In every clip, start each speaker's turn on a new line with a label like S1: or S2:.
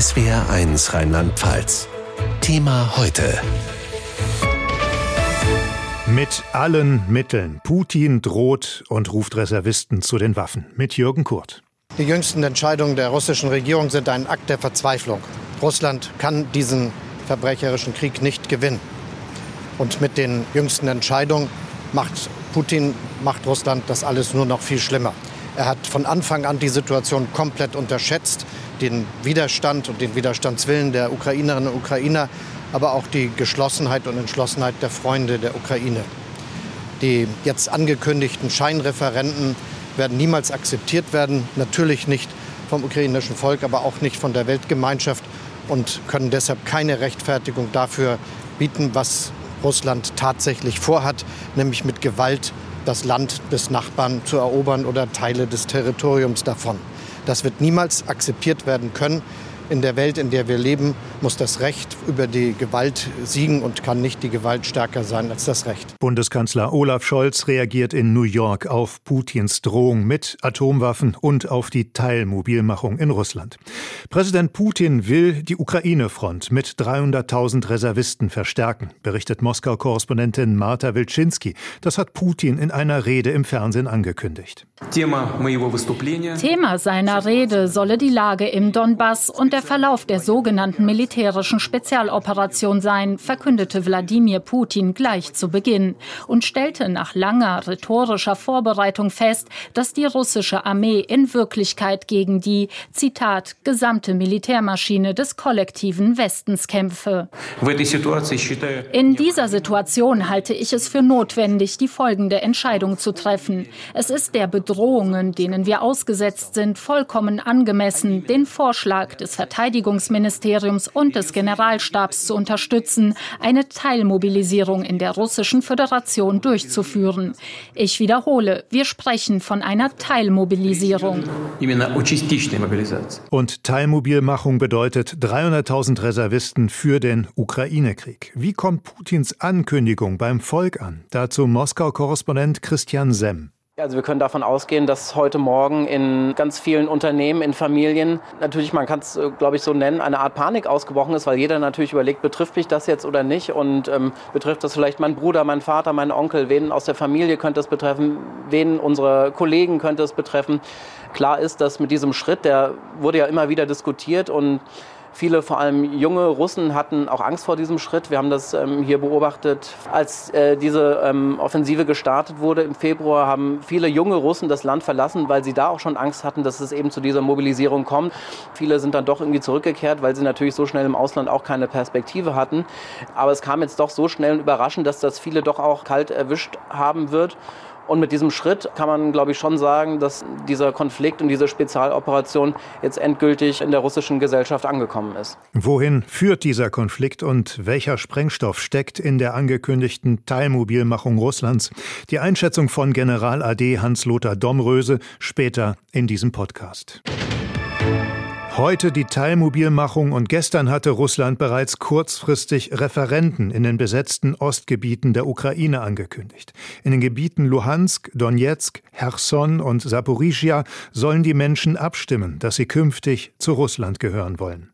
S1: SWR1 Rheinland-Pfalz. Thema heute.
S2: Mit allen Mitteln. Putin droht und ruft Reservisten zu den Waffen. Mit Jürgen Kurt.
S3: Die jüngsten Entscheidungen der russischen Regierung sind ein Akt der Verzweiflung. Russland kann diesen verbrecherischen Krieg nicht gewinnen. Und mit den jüngsten Entscheidungen macht Putin, macht Russland das alles nur noch viel schlimmer. Er hat von Anfang an die Situation komplett unterschätzt, den Widerstand und den Widerstandswillen der Ukrainerinnen und Ukrainer, aber auch die Geschlossenheit und Entschlossenheit der Freunde der Ukraine. Die jetzt angekündigten Scheinreferenten werden niemals akzeptiert werden, natürlich nicht vom ukrainischen Volk, aber auch nicht von der Weltgemeinschaft und können deshalb keine Rechtfertigung dafür bieten, was Russland tatsächlich vorhat, nämlich mit Gewalt das Land des Nachbarn zu erobern oder Teile des Territoriums davon. Das wird niemals akzeptiert werden können. In der Welt, in der wir leben, muss das Recht über die Gewalt siegen und kann nicht die Gewalt stärker sein als das Recht.
S2: Bundeskanzler Olaf Scholz reagiert in New York auf Putins Drohung mit Atomwaffen und auf die Teilmobilmachung in Russland. Präsident Putin will die Ukraine-Front mit 300.000 Reservisten verstärken, berichtet Moskau-Korrespondentin Marta Wilczynski. Das hat Putin in einer Rede im Fernsehen angekündigt.
S4: Thema seiner Rede solle die Lage im Donbass und der der Verlauf der sogenannten militärischen Spezialoperation sein, verkündete Wladimir Putin gleich zu Beginn und stellte nach langer rhetorischer Vorbereitung fest, dass die russische Armee in Wirklichkeit gegen die, Zitat, gesamte Militärmaschine des kollektiven Westens kämpfe. In dieser Situation halte ich es für notwendig, die folgende Entscheidung zu treffen. Es ist der Bedrohungen, denen wir ausgesetzt sind, vollkommen angemessen, den Vorschlag des Verteidigungsministeriums und des Generalstabs zu unterstützen, eine Teilmobilisierung in der Russischen Föderation durchzuführen. Ich wiederhole, wir sprechen von einer Teilmobilisierung.
S2: Und Teilmobilmachung bedeutet 300.000 Reservisten für den Ukraine-Krieg. Wie kommt Putins Ankündigung beim Volk an? Dazu Moskau-Korrespondent Christian Semm.
S5: Also wir können davon ausgehen, dass heute Morgen in ganz vielen Unternehmen, in Familien, natürlich, man kann es, äh, glaube ich, so nennen, eine Art Panik ausgebrochen ist, weil jeder natürlich überlegt, betrifft mich das jetzt oder nicht? Und ähm, betrifft das vielleicht mein Bruder, mein Vater, mein Onkel, wen aus der Familie könnte es betreffen, wen unsere Kollegen könnte es betreffen. Klar ist, dass mit diesem Schritt, der wurde ja immer wieder diskutiert und Viele, vor allem junge Russen, hatten auch Angst vor diesem Schritt. Wir haben das ähm, hier beobachtet. Als äh, diese ähm, Offensive gestartet wurde im Februar, haben viele junge Russen das Land verlassen, weil sie da auch schon Angst hatten, dass es eben zu dieser Mobilisierung kommt. Viele sind dann doch irgendwie zurückgekehrt, weil sie natürlich so schnell im Ausland auch keine Perspektive hatten. Aber es kam jetzt doch so schnell und überraschend, dass das viele doch auch kalt erwischt haben wird. Und mit diesem Schritt kann man, glaube ich, schon sagen, dass dieser Konflikt und diese Spezialoperation jetzt endgültig in der russischen Gesellschaft angekommen ist.
S2: Wohin führt dieser Konflikt und welcher Sprengstoff steckt in der angekündigten Teilmobilmachung Russlands? Die Einschätzung von General AD Hans-Lothar Domröse später in diesem Podcast. Heute die Teilmobilmachung und gestern hatte Russland bereits kurzfristig Referenten in den besetzten Ostgebieten der Ukraine angekündigt. In den Gebieten Luhansk, Donetsk, Cherson und Saporischia sollen die Menschen abstimmen, dass sie künftig zu Russland gehören wollen.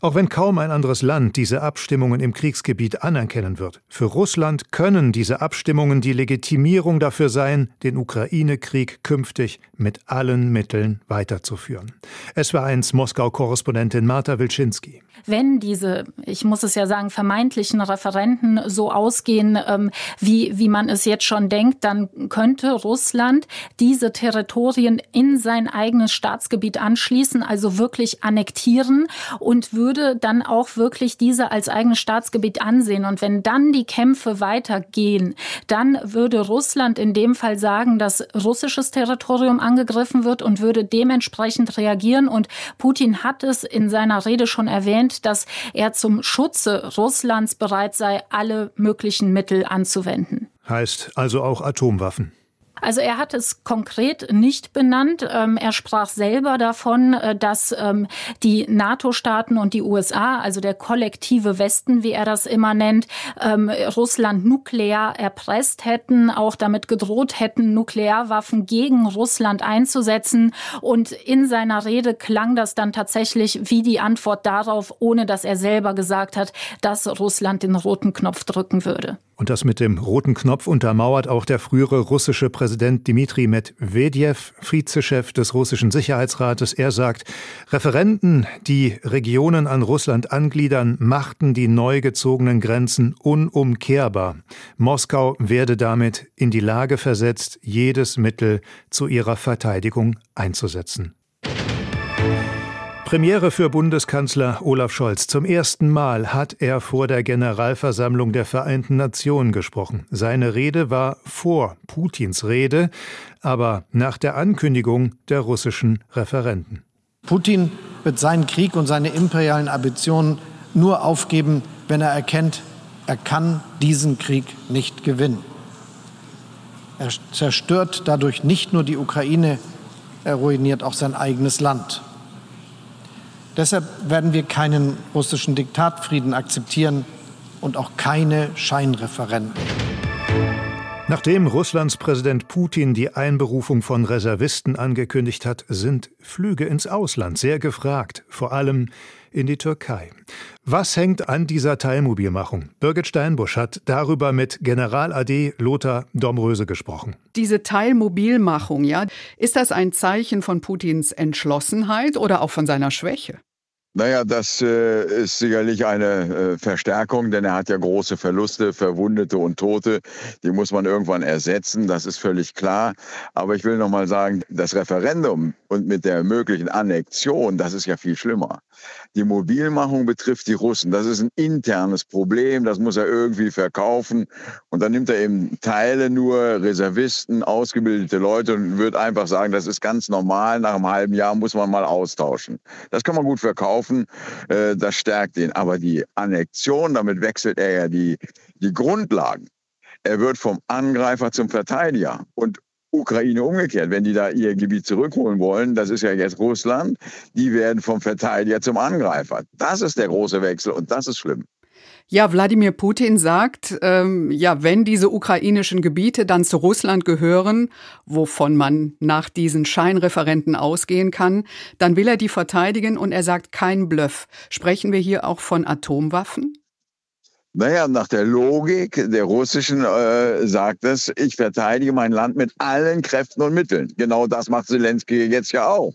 S2: Auch wenn kaum ein anderes Land diese Abstimmungen im Kriegsgebiet anerkennen wird, für Russland können diese Abstimmungen die Legitimierung dafür sein, den Ukraine-Krieg künftig mit allen Mitteln weiterzuführen. Es war eins Moskau-Korrespondentin Marta Wilczynski.
S4: Wenn diese, ich muss es ja sagen, vermeintlichen Referenten so ausgehen, ähm, wie, wie man es jetzt schon denkt, dann könnte Russland diese Territorien in sein eigenes Staatsgebiet anschließen, also wirklich annektieren und würde würde dann auch wirklich diese als eigenes Staatsgebiet ansehen. Und wenn dann die Kämpfe weitergehen, dann würde Russland in dem Fall sagen, dass russisches Territorium angegriffen wird und würde dementsprechend reagieren. Und Putin hat es in seiner Rede schon erwähnt, dass er zum Schutze Russlands bereit sei, alle möglichen Mittel anzuwenden.
S2: Heißt also auch Atomwaffen.
S4: Also er hat es konkret nicht benannt. Ähm, er sprach selber davon, äh, dass ähm, die NATO-Staaten und die USA, also der kollektive Westen, wie er das immer nennt, ähm, Russland nuklear erpresst hätten, auch damit gedroht hätten, Nuklearwaffen gegen Russland einzusetzen. Und in seiner Rede klang das dann tatsächlich wie die Antwort darauf, ohne dass er selber gesagt hat, dass Russland den roten Knopf drücken würde.
S2: Und das mit dem roten Knopf untermauert auch der frühere russische Präsident Dmitri Medvedev, Vizechef des russischen Sicherheitsrates. Er sagt, Referenten, die Regionen an Russland angliedern, machten die neu gezogenen Grenzen unumkehrbar. Moskau werde damit in die Lage versetzt, jedes Mittel zu ihrer Verteidigung einzusetzen. Premiere für Bundeskanzler Olaf Scholz. Zum ersten Mal hat er vor der Generalversammlung der Vereinten Nationen gesprochen. Seine Rede war vor Putins Rede, aber nach der Ankündigung der russischen Referenten.
S3: Putin wird seinen Krieg und seine imperialen Ambitionen nur aufgeben, wenn er erkennt, er kann diesen Krieg nicht gewinnen. Er zerstört dadurch nicht nur die Ukraine, er ruiniert auch sein eigenes Land. Deshalb werden wir keinen russischen Diktatfrieden akzeptieren und auch keine Scheinreferenten.
S2: Nachdem Russlands Präsident Putin die Einberufung von Reservisten angekündigt hat, sind Flüge ins Ausland sehr gefragt, vor allem in die Türkei. Was hängt an dieser Teilmobilmachung? Birgit Steinbusch hat darüber mit General AD Lothar Domröse gesprochen.
S6: Diese Teilmobilmachung, ja, ist das ein Zeichen von Putins Entschlossenheit oder auch von seiner Schwäche?
S7: Naja, das äh, ist sicherlich eine äh, Verstärkung, denn er hat ja große Verluste, Verwundete und Tote. Die muss man irgendwann ersetzen, das ist völlig klar. Aber ich will noch mal sagen, das Referendum und mit der möglichen Annexion, das ist ja viel schlimmer. Die Mobilmachung betrifft die Russen. Das ist ein internes Problem, das muss er irgendwie verkaufen. Und dann nimmt er eben Teile nur, Reservisten, ausgebildete Leute und wird einfach sagen, das ist ganz normal, nach einem halben Jahr muss man mal austauschen. Das kann man gut verkaufen. Äh, das stärkt ihn. Aber die Annexion, damit wechselt er ja die, die Grundlagen. Er wird vom Angreifer zum Verteidiger. Und Ukraine umgekehrt, wenn die da ihr Gebiet zurückholen wollen, das ist ja jetzt Russland, die werden vom Verteidiger zum Angreifer. Das ist der große Wechsel und das ist schlimm.
S6: Ja, Wladimir Putin sagt, ähm, ja, wenn diese ukrainischen Gebiete dann zu Russland gehören, wovon man nach diesen Scheinreferenten ausgehen kann, dann will er die verteidigen und er sagt kein Bluff. Sprechen wir hier auch von Atomwaffen?
S7: Naja, nach der Logik der russischen äh, sagt es, ich verteidige mein Land mit allen Kräften und Mitteln. Genau das macht Zelensky jetzt ja auch.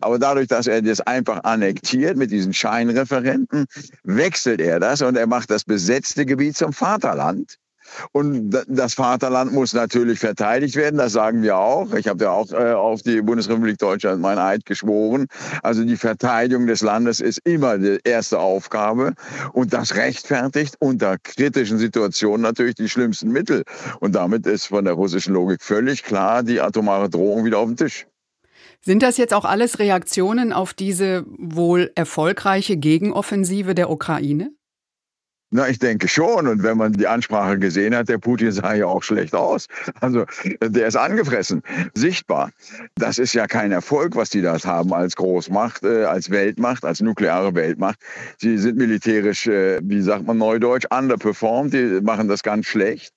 S7: Aber dadurch, dass er das einfach annektiert mit diesen Scheinreferenten, wechselt er das und er macht das besetzte Gebiet zum Vaterland. Und das Vaterland muss natürlich verteidigt werden, das sagen wir auch. Ich habe ja auch äh, auf die Bundesrepublik Deutschland mein Eid geschworen. Also die Verteidigung des Landes ist immer die erste Aufgabe. Und das rechtfertigt unter kritischen Situationen natürlich die schlimmsten Mittel. Und damit ist von der russischen Logik völlig klar die atomare Drohung wieder auf dem Tisch.
S6: Sind das jetzt auch alles Reaktionen auf diese wohl erfolgreiche Gegenoffensive der Ukraine?
S7: Na, ich denke schon. Und wenn man die Ansprache gesehen hat, der Putin sah ja auch schlecht aus. Also der ist angefressen, sichtbar. Das ist ja kein Erfolg, was die das haben als Großmacht, äh, als Weltmacht, als nukleare Weltmacht. Sie sind militärisch, äh, wie sagt man neudeutsch, underperformed. Die machen das ganz schlecht.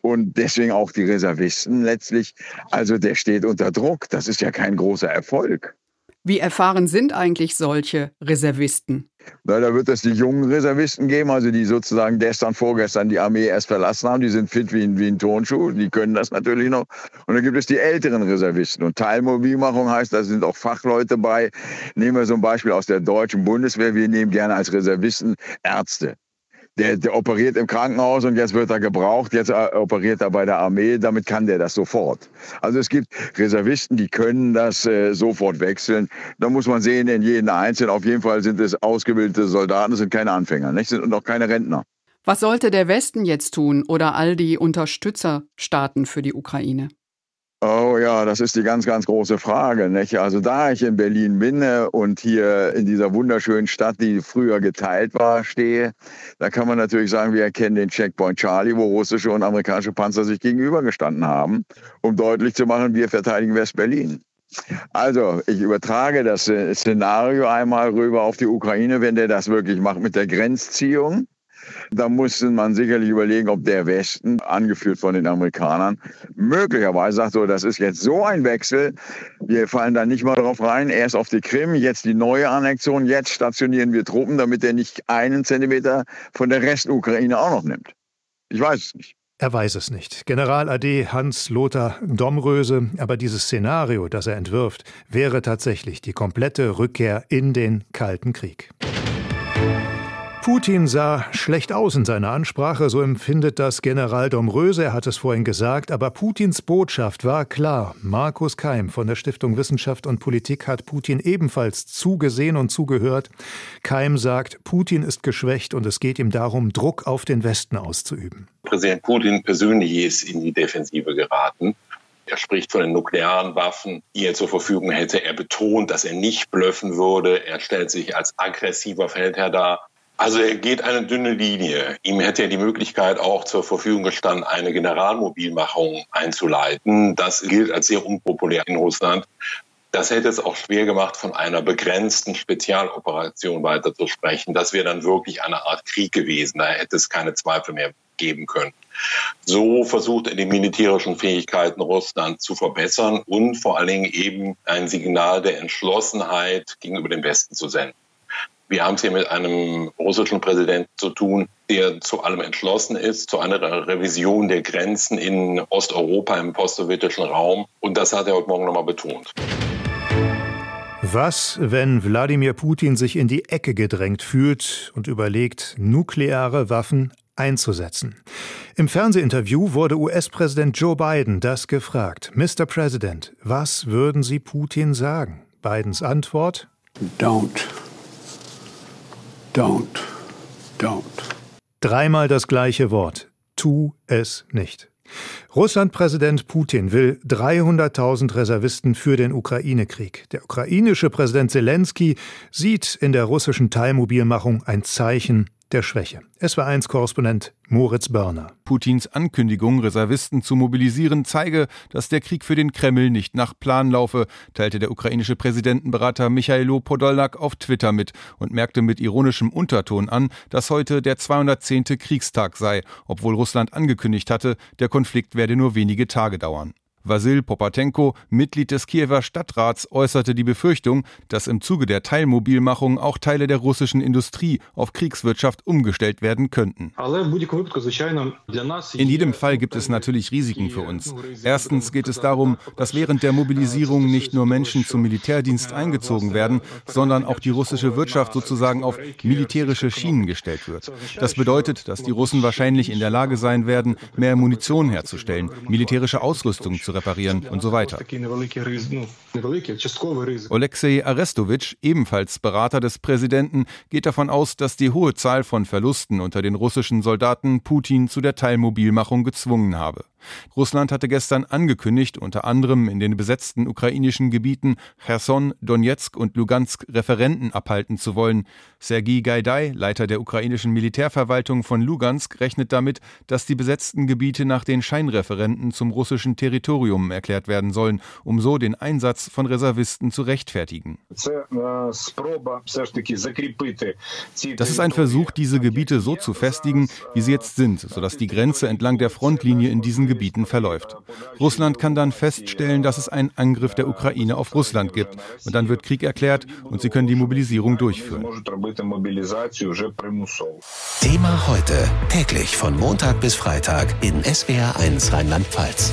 S7: Und deswegen auch die Reservisten letztlich. Also der steht unter Druck. Das ist ja kein großer Erfolg.
S6: Wie erfahren sind eigentlich solche Reservisten?
S7: Da wird es die jungen Reservisten geben, also die sozusagen gestern, vorgestern die Armee erst verlassen haben. Die sind fit wie ein, wie ein Turnschuh, die können das natürlich noch. Und dann gibt es die älteren Reservisten. Und Teilmobilmachung heißt, da sind auch Fachleute bei. Nehmen wir so ein Beispiel aus der deutschen Bundeswehr. Wir nehmen gerne als Reservisten Ärzte der, der operiert im Krankenhaus und jetzt wird er gebraucht, jetzt äh, operiert er bei der Armee, damit kann der das sofort. Also es gibt Reservisten, die können das äh, sofort wechseln. Da muss man sehen, in jedem Einzelnen, auf jeden Fall sind es ausgebildete Soldaten, sind keine Anfänger, nicht? sind auch keine Rentner.
S6: Was sollte der Westen jetzt tun oder all die Unterstützerstaaten für die Ukraine?
S7: Oh ja, das ist die ganz, ganz große Frage. Nicht? Also da ich in Berlin bin äh, und hier in dieser wunderschönen Stadt, die früher geteilt war, stehe, da kann man natürlich sagen, wir erkennen den Checkpoint Charlie, wo russische und amerikanische Panzer sich gegenübergestanden haben, um deutlich zu machen, wir verteidigen West-Berlin. Also, ich übertrage das äh, Szenario einmal rüber auf die Ukraine, wenn der das wirklich macht mit der Grenzziehung. Da musste man sicherlich überlegen, ob der Westen, angeführt von den Amerikanern, möglicherweise sagt, so, das ist jetzt so ein Wechsel, wir fallen da nicht mal drauf rein, erst auf die Krim, jetzt die neue Annexion, jetzt stationieren wir Truppen, damit er nicht einen Zentimeter von der Restukraine auch noch nimmt. Ich weiß es nicht.
S2: Er weiß es nicht. General AD Hans-Lothar Domröse, aber dieses Szenario, das er entwirft, wäre tatsächlich die komplette Rückkehr in den Kalten Krieg. Putin sah schlecht aus in seiner Ansprache, so empfindet das General Domröse, er hat es vorhin gesagt, aber Putins Botschaft war klar. Markus Keim von der Stiftung Wissenschaft und Politik hat Putin ebenfalls zugesehen und zugehört. Keim sagt, Putin ist geschwächt und es geht ihm darum, Druck auf den Westen auszuüben.
S8: Präsident Putin persönlich ist in die Defensive geraten. Er spricht von den nuklearen Waffen, die er zur Verfügung hätte. Er betont, dass er nicht blöffen würde. Er stellt sich als aggressiver Feldherr dar. Also er geht eine dünne Linie. Ihm hätte er die Möglichkeit auch zur Verfügung gestanden, eine Generalmobilmachung einzuleiten. Das gilt als sehr unpopulär in Russland. Das hätte es auch schwer gemacht, von einer begrenzten Spezialoperation weiter zu sprechen. Das wäre dann wirklich eine Art Krieg gewesen. Da hätte es keine Zweifel mehr geben können. So versucht er die militärischen Fähigkeiten Russlands zu verbessern und vor allen Dingen eben ein Signal der Entschlossenheit gegenüber dem Westen zu senden. Wir haben es hier mit einem russischen Präsidenten zu tun, der zu allem entschlossen ist, zu einer Revision der Grenzen in Osteuropa, im postsowjetischen Raum. Und das hat er heute Morgen nochmal betont.
S2: Was, wenn Wladimir Putin sich in die Ecke gedrängt fühlt und überlegt, nukleare Waffen einzusetzen? Im Fernsehinterview wurde US-Präsident Joe Biden das gefragt. Mr. President, was würden Sie Putin sagen? Bidens Antwort?
S9: Don't. Don't. Don't.
S2: Dreimal das gleiche Wort. Tu es nicht. Russland-Präsident Putin will 300.000 Reservisten für den Ukraine-Krieg. Der ukrainische Präsident Zelensky sieht in der russischen Teilmobilmachung ein Zeichen der Schwäche. Es war eins Korrespondent Moritz Börner.
S10: Putins Ankündigung, Reservisten zu mobilisieren, zeige, dass der Krieg für den Kreml nicht nach Plan laufe, teilte der ukrainische Präsidentenberater Michailo Podolak auf Twitter mit und merkte mit ironischem Unterton an, dass heute der 210. Kriegstag sei, obwohl Russland angekündigt hatte, der Konflikt werde nur wenige Tage dauern. Vasil Popatenko, Mitglied des Kiewer Stadtrats, äußerte die Befürchtung, dass im Zuge der Teilmobilmachung auch Teile der russischen Industrie auf Kriegswirtschaft umgestellt werden könnten. In jedem Fall gibt es natürlich Risiken für uns. Erstens geht es darum, dass während der Mobilisierung nicht nur Menschen zum Militärdienst eingezogen werden, sondern auch die russische Wirtschaft sozusagen auf militärische Schienen gestellt wird. Das bedeutet, dass die Russen wahrscheinlich in der Lage sein werden, mehr Munition herzustellen, militärische Ausrüstung zu zu reparieren und so weiter. Alexei Arestovic, ebenfalls Berater des Präsidenten, geht davon aus, dass die hohe Zahl von Verlusten unter den russischen Soldaten Putin zu der Teilmobilmachung gezwungen habe. Russland hatte gestern angekündigt, unter anderem in den besetzten ukrainischen Gebieten Cherson, Donetsk und Lugansk Referenten abhalten zu wollen. Sergei Gaidai, Leiter der ukrainischen Militärverwaltung von Lugansk, rechnet damit, dass die besetzten Gebiete nach den Scheinreferenten zum russischen Territorium erklärt werden sollen, um so den Einsatz von Reservisten zu rechtfertigen. Das ist ein Versuch, diese Gebiete so zu festigen, wie sie jetzt sind, sodass die Grenze entlang der Frontlinie in diesen Gebieten verläuft. Russland kann dann feststellen, dass es einen Angriff der Ukraine auf Russland gibt und dann wird Krieg erklärt und sie können die Mobilisierung durchführen.
S1: Thema heute, täglich von Montag bis Freitag in SWR1 Rheinland-Pfalz.